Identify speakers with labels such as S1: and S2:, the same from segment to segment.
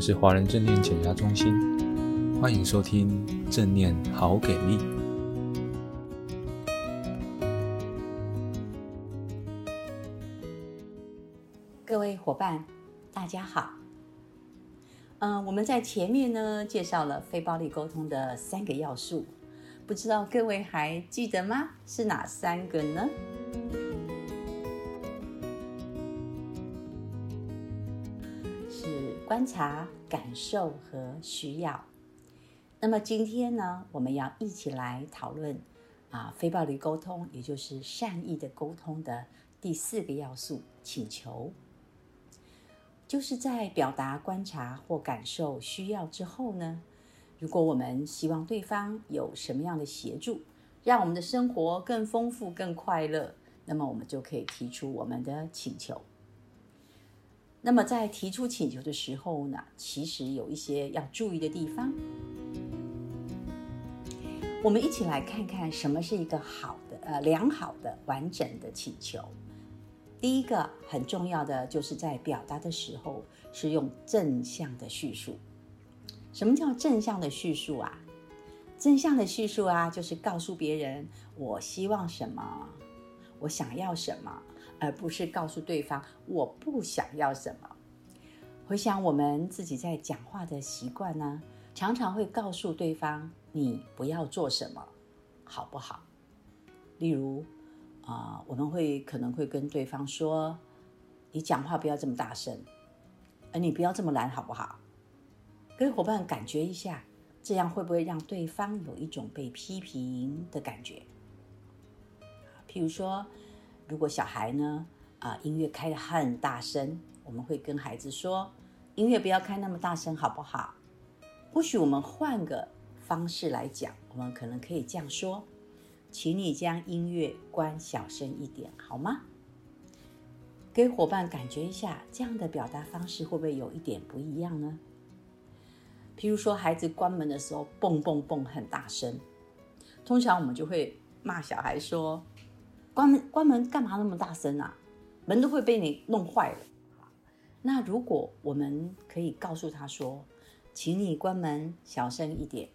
S1: 们是华人正念减压中心，欢迎收听正念好给力。
S2: 各位伙伴，大家好。嗯、我们在前面呢介绍了非暴力沟通的三个要素，不知道各位还记得吗？是哪三个呢？观察、感受和需要。那么今天呢，我们要一起来讨论啊，非暴力沟通，也就是善意的沟通的第四个要素——请求。就是在表达观察或感受需要之后呢，如果我们希望对方有什么样的协助，让我们的生活更丰富、更快乐，那么我们就可以提出我们的请求。那么在提出请求的时候呢，其实有一些要注意的地方。我们一起来看看什么是一个好的、呃良好的、完整的请求。第一个很重要的就是在表达的时候是用正向的叙述。什么叫正向的叙述啊？正向的叙述啊，就是告诉别人我希望什么，我想要什么。而不是告诉对方我不想要什么。回想我们自己在讲话的习惯呢，常常会告诉对方你不要做什么，好不好？例如啊、我们会可能会跟对方说，你讲话不要这么大声，而你不要这么懒，好不好？各位伙伴感觉一下，这样会不会让对方有一种被批评的感觉？譬如说。如果小孩呢，啊，音乐开得很大声，我们会跟孩子说，音乐不要开那么大声，好不好？或许我们换个方式来讲，我们可能可以这样说，请你将音乐关小声一点，好吗？给伙伴感觉一下，这样的表达方式会不会有一点不一样呢？譬如说，孩子关门的时候，蹦蹦蹦很大声，通常我们就会骂小孩说。关门，关门干嘛那么大声啊？门都会被你弄坏了。那如果我们可以告诉他说：“请你关门小声一点。”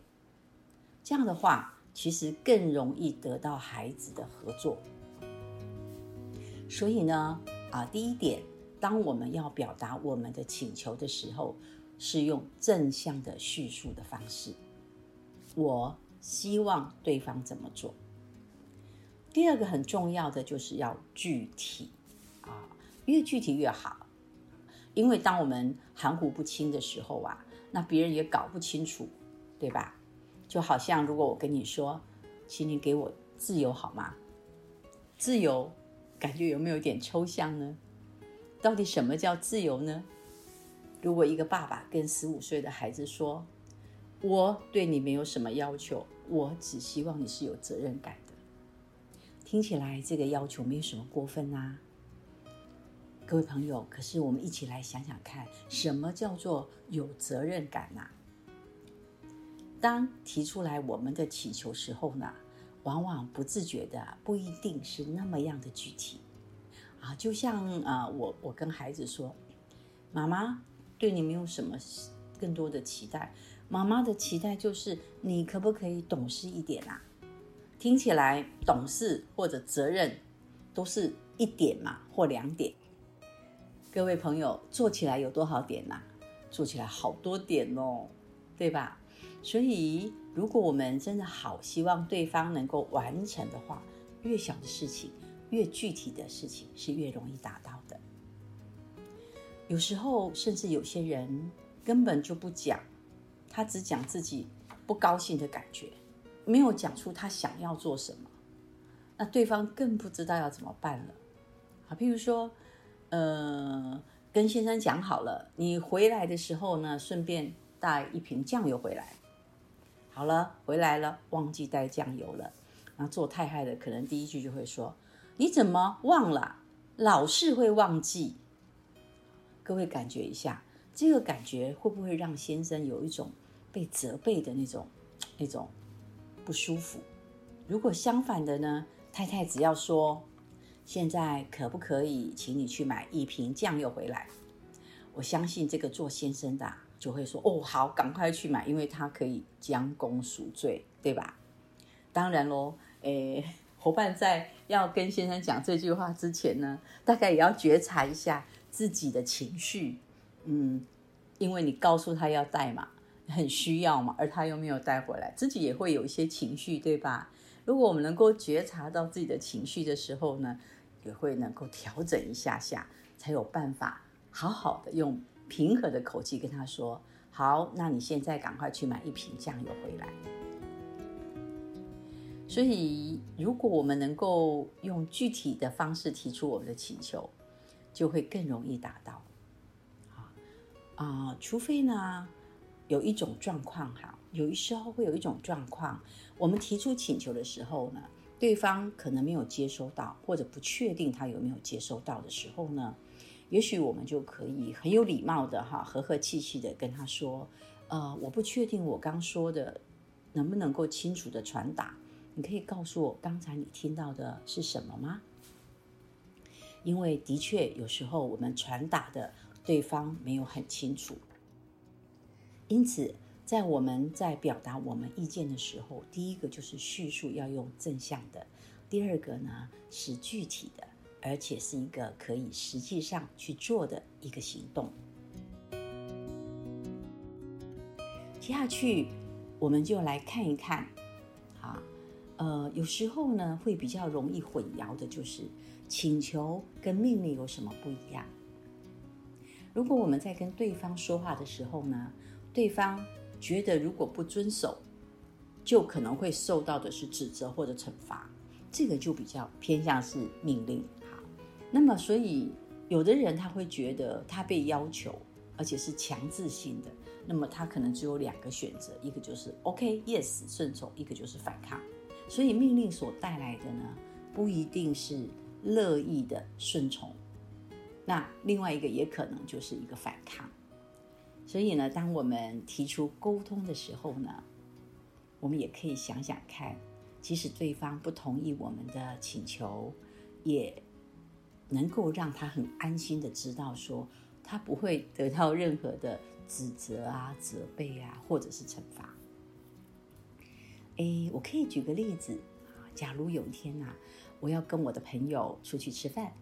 S2: 这样的话，其实更容易得到孩子的合作。所以呢，啊，第一点，当我们要表达我们的请求的时候，是用正向的叙述的方式。我希望对方怎么做。第二个很重要的就是要具体啊，越具体越好。因为当我们含糊不清的时候啊，那别人也搞不清楚，对吧？就好像如果我跟你说，请你给我自由好吗？自由感觉有没有点抽象呢？到底什么叫自由呢？如果一个爸爸跟十五岁的孩子说：“我对你没有什么要求，我只希望你是有责任感。”听起来这个要求没有什么过分啊，各位朋友。可是我们一起来想想看，什么叫做有责任感呐？当提出来我们的祈求时候呢，往往不自觉的不一定是那么样的具体啊。就像啊，我我跟孩子说，妈妈对你没有什么更多的期待，妈妈的期待就是你可不可以懂事一点啊？听起来懂事或者责任都是一点嘛，或两点。各位朋友，做起来有多少点呐？做起来好多点哦，对吧？所以，如果我们真的好希望对方能够完成的话，越小的事情，越具体的事情是越容易达到的。有时候，甚至有些人根本就不讲，他只讲自己不高兴的感觉。没有讲出他想要做什么，那对方更不知道要怎么办了。好，譬如说，呃，跟先生讲好了，你回来的时候呢，顺便带一瓶酱油回来。好了，回来了，忘记带酱油了。那做太太的可能第一句就会说：“你怎么忘了？老是会忘记。”各位感觉一下，这个感觉会不会让先生有一种被责备的那种那种？不舒服。如果相反的呢？太太只要说：“现在可不可以请你去买一瓶酱油回来？”我相信这个做先生的就会说：“哦，好，赶快去买，因为他可以将功赎罪，对吧？”当然喽，诶，伙伴在要跟先生讲这句话之前呢，大概也要觉察一下自己的情绪。嗯，因为你告诉他要带嘛，很需要嘛，而他又没有带回来，自己也会有一些情绪，对吧？如果我们能够觉察到自己的情绪的时候呢，也会能够调整一下下，才有办法好好的用平和的口气跟他说：“好，那你现在赶快去买一瓶酱油回来。”所以，如果我们能够用具体的方式提出我们的请求，就会更容易达到。啊、呃，除非呢，有一种状况哈，有一时候会有一种状况，我们提出请求的时候呢，对方可能没有接收到，或者不确定他有没有接收到的时候呢，也许我们就可以很有礼貌的哈，和和气气的跟他说，呃，我不确定我刚说的能不能够清楚的传达，你可以告诉我刚才你听到的是什么吗？因为的确有时候我们传达的。对方没有很清楚，因此，在我们在表达我们意见的时候，第一个就是叙述要用正向的，第二个呢是具体的，而且是一个可以实际上去做的一个行动。接下去，我们就来看一看，啊，呃，有时候呢会比较容易混淆的，就是请求跟命令有什么不一样？如果我们在跟对方说话的时候呢，对方觉得如果不遵守，就可能会受到的是指责或者惩罚，这个就比较偏向是命令。好，那么所以有的人他会觉得他被要求，而且是强制性的，那么他可能只有两个选择，一个就是 OK yes 顺从，一个就是反抗。所以命令所带来的呢，不一定是乐意的顺从。那另外一个也可能就是一个反抗，所以呢，当我们提出沟通的时候呢，我们也可以想想看，即使对方不同意我们的请求，也能够让他很安心的知道说，他不会得到任何的指责啊、责备啊，或者是惩罚。诶，我可以举个例子啊，假如有一天呐，我要跟我的朋友出去吃饭。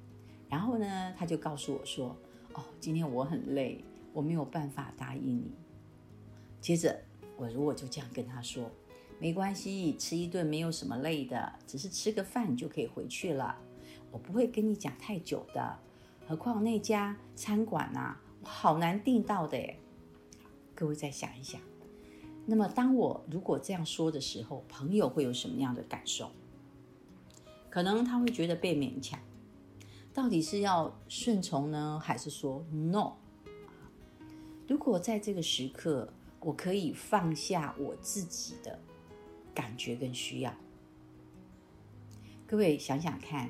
S2: 然后呢，他就告诉我说：“哦，今天我很累，我没有办法答应你。”接着，我如果就这样跟他说：“没关系，吃一顿没有什么累的，只是吃个饭就可以回去了。我不会跟你讲太久的。何况那家餐馆啊，我好难订到的。”各位再想一想，那么当我如果这样说的时候，朋友会有什么样的感受？可能他会觉得被勉强。到底是要顺从呢，还是说 no？如果在这个时刻，我可以放下我自己的感觉跟需要，各位想想看，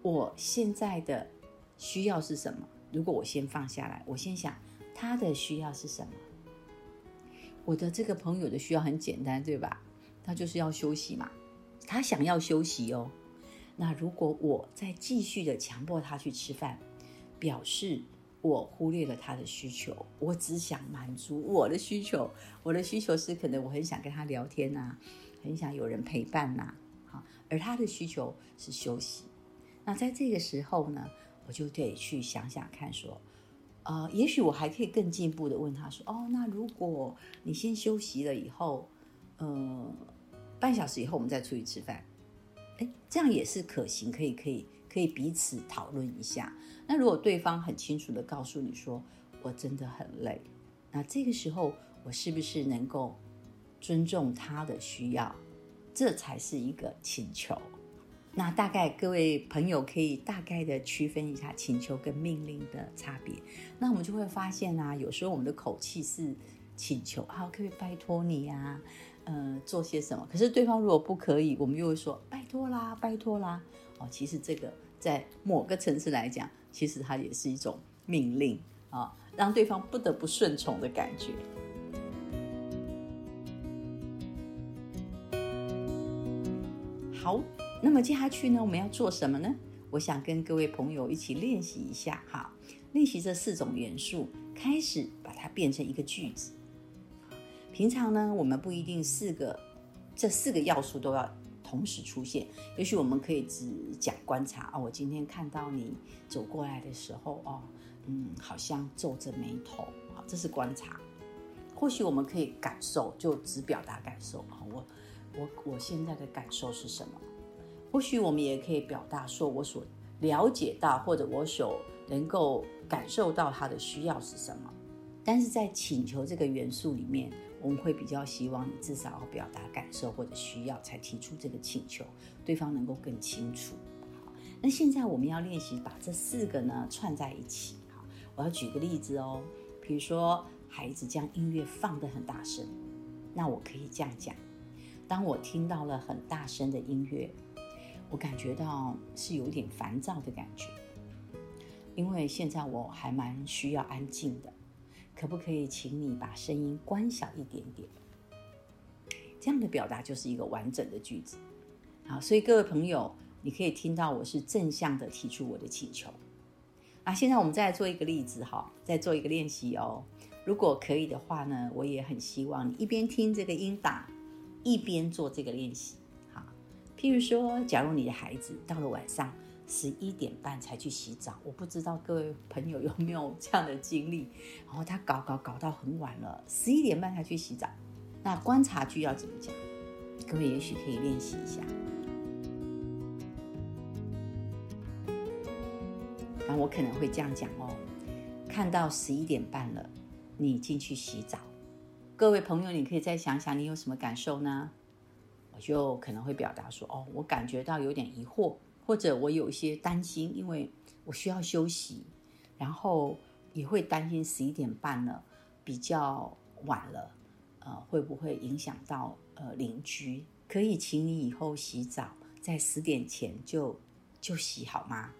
S2: 我现在的需要是什么？如果我先放下来，我先想他的需要是什么？我的这个朋友的需要很简单，对吧？他就是要休息嘛，他想要休息哦。那如果我再继续的强迫他去吃饭，表示我忽略了他的需求，我只想满足我的需求。我的需求是可能我很想跟他聊天呐，很想有人陪伴呐，好，而他的需求是休息。那在这个时候呢，我就得去想想看，说，呃，也许我还可以更进一步的问他说，哦，那如果你先休息了以后，呃，半小时以后我们再出去吃饭。这样也是可行，可以，可以，可以彼此讨论一下。那如果对方很清楚地告诉你说，我真的很累，那这个时候我是不是能够尊重他的需要？这才是一个请求。那大概各位朋友可以大概的区分一下请求跟命令的差别。那我们就会发现啊，有时候我们的口气是请求，好，可以拜托你呀。呃，做些什么？可是对方如果不可以，我们又会说拜托啦，拜托啦。哦，其实这个在某个层次来讲，其实它也是一种命令啊，让对方不得不顺从的感觉。好，那么接下去呢，我们要做什么呢？我想跟各位朋友一起练习一下哈，练习这四种元素，开始把它变成一个句子。平常呢，我们不一定四个这四个要素都要同时出现，也许我们可以只讲观察啊、哦。我今天看到你走过来的时候，哦，嗯，好像皱着眉头，好，这是观察。或许我们可以感受，就只表达感受啊。我我我现在的感受是什么？或许我们也可以表达说，我所了解到或者我所能够感受到他的需要是什么。但是在请求这个元素里面，我们会比较希望你至少要表达感受或者需要，才提出这个请求，对方能够更清楚。好，那现在我们要练习把这四个呢串在一起。好，我要举个例子哦，比如说孩子将音乐放得很大声，那我可以这样讲：当我听到了很大声的音乐，我感觉到是有点烦躁的感觉，因为现在我还蛮需要安静的。可不可以请你把声音关小一点点？这样的表达就是一个完整的句子。好，所以各位朋友，你可以听到我是正向的提出我的请求。啊，现在我们再来做一个例子哈，再做一个练习哦。如果可以的话呢，我也很希望你一边听这个音档，一边做这个练习。好，譬如说，假如你的孩子到了晚上，十一点半才去洗澡，我不知道各位朋友有没有这样的经历。然后他搞搞搞到很晚了，十一点半才去洗澡。那观察句要怎么讲？各位也许可以练习一下。那我可能会这样讲哦：看到十一点半了，你进去洗澡。各位朋友，你可以再想想，你有什么感受呢？我就可能会表达说：哦，我感觉到有点疑惑。或者我有一些担心，因为我需要休息，然后也会担心十一点半了，比较晚了，呃，会不会影响到呃邻居？可以请你以后洗澡在十点前就就洗好吗？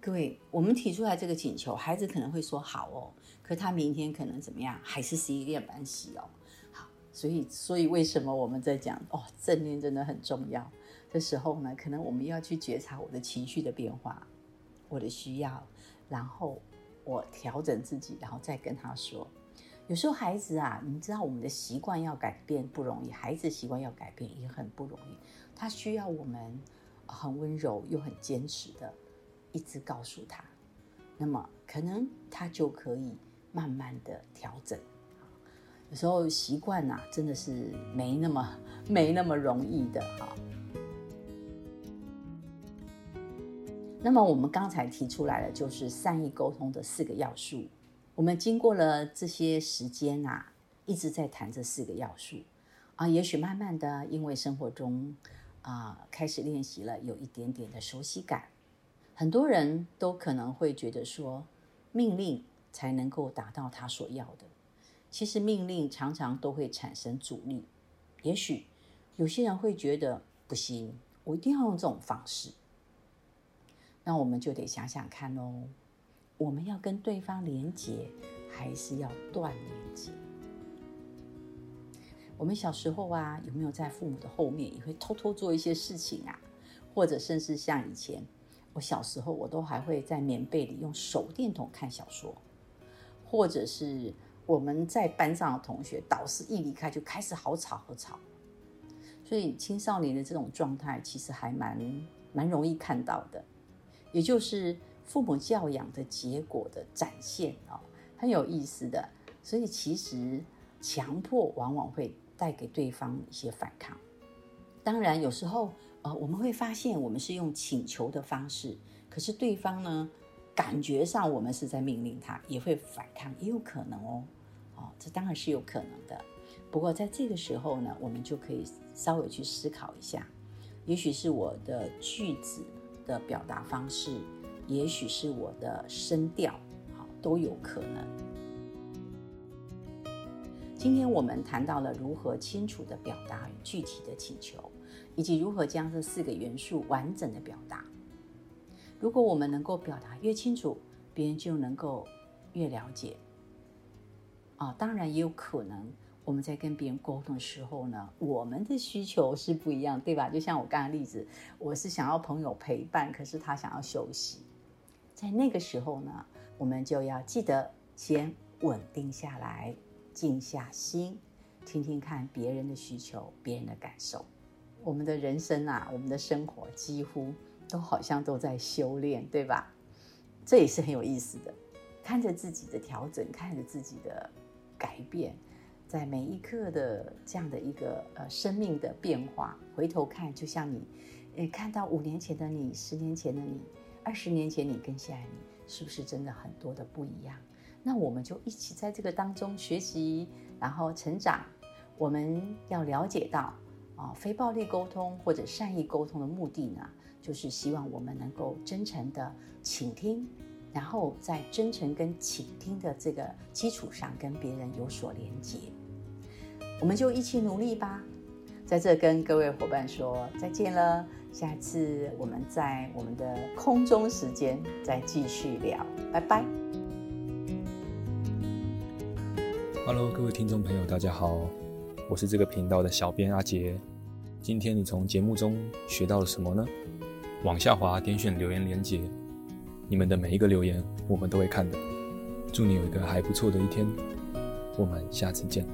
S2: 各位，我们提出来这个请求，孩子可能会说好哦，可他明天可能怎么样，还是十一点半洗哦。好，所以所以为什么我们在讲哦，正念真的很重要。这时候呢，可能我们要去觉察我的情绪的变化，我的需要，然后我调整自己，然后再跟他说。有时候孩子啊，你知道我们的习惯要改变不容易，孩子习惯要改变也很不容易，他需要我们很温柔又很坚持的一直告诉他，那么可能他就可以慢慢的调整。有时候习惯呐，真的是没那么没那么容易的哈。那么我们刚才提出来的就是善意沟通的四个要素。我们经过了这些时间啊，一直在谈这四个要素啊。也许慢慢的，因为生活中啊开始练习了，有一点点的熟悉感。很多人都可能会觉得说，命令才能够达到他所要的。其实命令常常都会产生阻力。也许有些人会觉得不行，我一定要用这种方式。那我们就得想想看喽，我们要跟对方连接，还是要断连接？我们小时候啊，有没有在父母的后面也会偷偷做一些事情啊？或者甚至像以前，我小时候我都还会在棉被里用手电筒看小说，或者是我们在班上的同学，导师一离开就开始好吵好吵。所以青少年的这种状态，其实还蛮蛮容易看到的。也就是父母教养的结果的展现哦，很有意思的。所以其实强迫往往会带给对方一些反抗。当然，有时候呃，我们会发现我们是用请求的方式，可是对方呢，感觉上我们是在命令他，也会反抗，也有可能哦。哦，这当然是有可能的。不过在这个时候呢，我们就可以稍微去思考一下，也许是我的句子。的表达方式，也许是我的声调，好，都有可能。今天我们谈到了如何清楚的表达与具体的请求，以及如何将这四个元素完整的表达。如果我们能够表达越清楚，别人就能够越了解。啊，当然也有可能。我们在跟别人沟通的时候呢，我们的需求是不一样，对吧？就像我刚刚例子，我是想要朋友陪伴，可是他想要休息。在那个时候呢，我们就要记得先稳定下来，静下心，听听看别人的需求，别人的感受。我们的人生啊，我们的生活几乎都好像都在修炼，对吧？这也是很有意思的，看着自己的调整，看着自己的改变。在每一刻的这样的一个呃生命的变化，回头看，就像你，诶，看到五年前的你，十年前的你，二十年前你跟现在你，是不是真的很多的不一样？那我们就一起在这个当中学习，然后成长。我们要了解到啊，非暴力沟通或者善意沟通的目的呢，就是希望我们能够真诚的倾听。然后在真诚跟倾听的这个基础上，跟别人有所连接，我们就一起努力吧。在这跟各位伙伴说再见了，下次我们在我们的空中时间再继续聊，拜拜。
S1: Hello，各位听众朋友，大家好，我是这个频道的小编阿杰。今天你从节目中学到了什么呢？往下滑，点选留言连接。你们的每一个留言，我们都会看的。祝你有一个还不错的一天，我们下次见。